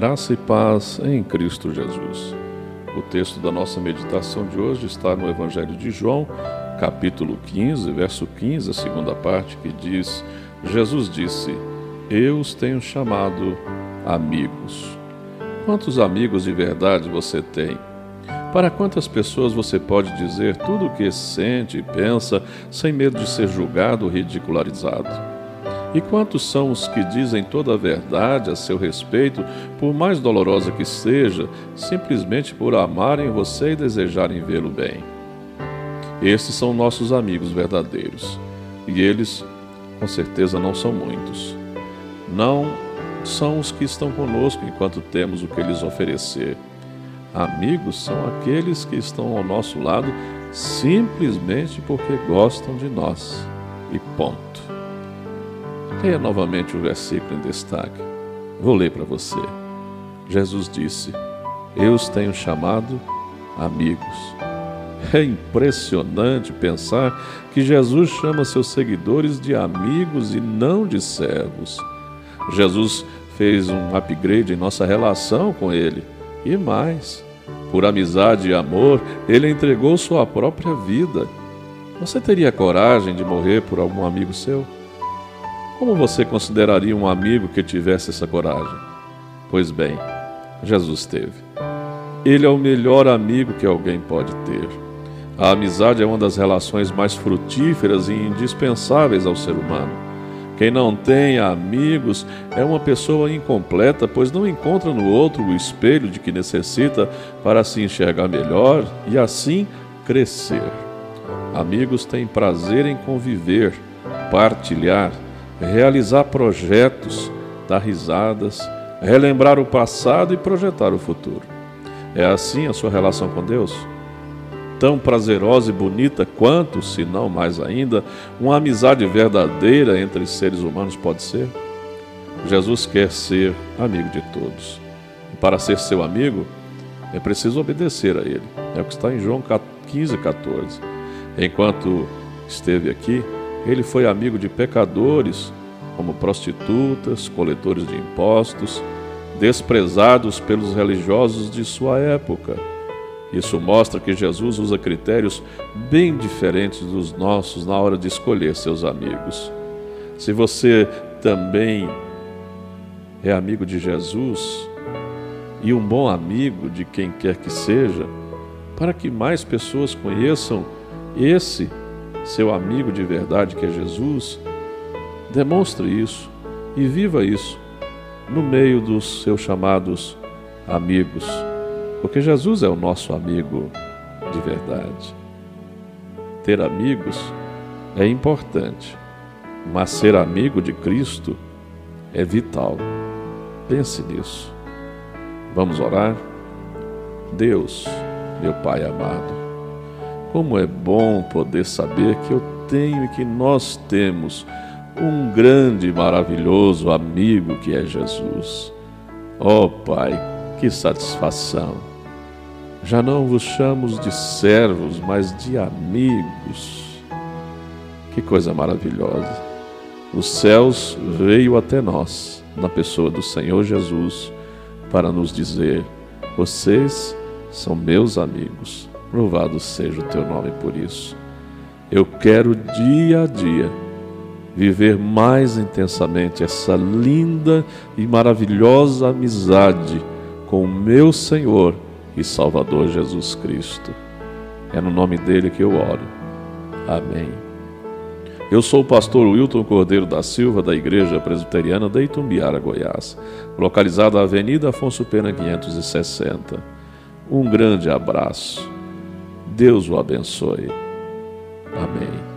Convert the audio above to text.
Graça e paz em Cristo Jesus. O texto da nossa meditação de hoje está no Evangelho de João, capítulo 15, verso 15, a segunda parte, que diz: Jesus disse: Eu os tenho chamado amigos. Quantos amigos de verdade você tem? Para quantas pessoas você pode dizer tudo o que sente e pensa sem medo de ser julgado ou ridicularizado? E quantos são os que dizem toda a verdade a seu respeito, por mais dolorosa que seja, simplesmente por amarem você e desejarem vê-lo bem? Esses são nossos amigos verdadeiros. E eles, com certeza, não são muitos. Não são os que estão conosco enquanto temos o que lhes oferecer. Amigos são aqueles que estão ao nosso lado simplesmente porque gostam de nós. E ponto. Leia novamente o versículo em destaque. Vou ler para você. Jesus disse: Eu os tenho chamado amigos. É impressionante pensar que Jesus chama seus seguidores de amigos e não de servos. Jesus fez um upgrade em nossa relação com Ele. E mais, por amizade e amor, Ele entregou sua própria vida. Você teria coragem de morrer por algum amigo seu? Como você consideraria um amigo que tivesse essa coragem? Pois bem, Jesus teve. Ele é o melhor amigo que alguém pode ter. A amizade é uma das relações mais frutíferas e indispensáveis ao ser humano. Quem não tem amigos é uma pessoa incompleta, pois não encontra no outro o espelho de que necessita para se enxergar melhor e assim crescer. Amigos têm prazer em conviver, partilhar, realizar projetos, dar risadas, relembrar o passado e projetar o futuro. É assim a sua relação com Deus? Tão prazerosa e bonita quanto, se não mais ainda, uma amizade verdadeira entre seres humanos pode ser? Jesus quer ser amigo de todos. E para ser seu amigo, é preciso obedecer a Ele. É o que está em João 15, 14. Enquanto esteve aqui, ele foi amigo de pecadores, como prostitutas, coletores de impostos, desprezados pelos religiosos de sua época. Isso mostra que Jesus usa critérios bem diferentes dos nossos na hora de escolher seus amigos. Se você também é amigo de Jesus e um bom amigo de quem quer que seja, para que mais pessoas conheçam esse seu amigo de verdade que é Jesus, demonstre isso e viva isso no meio dos seus chamados amigos, porque Jesus é o nosso amigo de verdade. Ter amigos é importante, mas ser amigo de Cristo é vital. Pense nisso. Vamos orar? Deus, meu Pai amado, como é bom poder saber que eu tenho e que nós temos um grande e maravilhoso amigo que é Jesus. Oh Pai, que satisfação! Já não vos chamamos de servos, mas de amigos. Que coisa maravilhosa! Os céus veio até nós, na pessoa do Senhor Jesus, para nos dizer: vocês são meus amigos. Louvado seja o teu nome por isso. Eu quero dia a dia viver mais intensamente essa linda e maravilhosa amizade com o meu Senhor e Salvador Jesus Cristo. É no nome dele que eu oro. Amém. Eu sou o pastor Wilton Cordeiro da Silva, da Igreja Presbiteriana de Itumbiara, Goiás, localizado na Avenida Afonso Pena 560. Um grande abraço Deus o abençoe. Amém.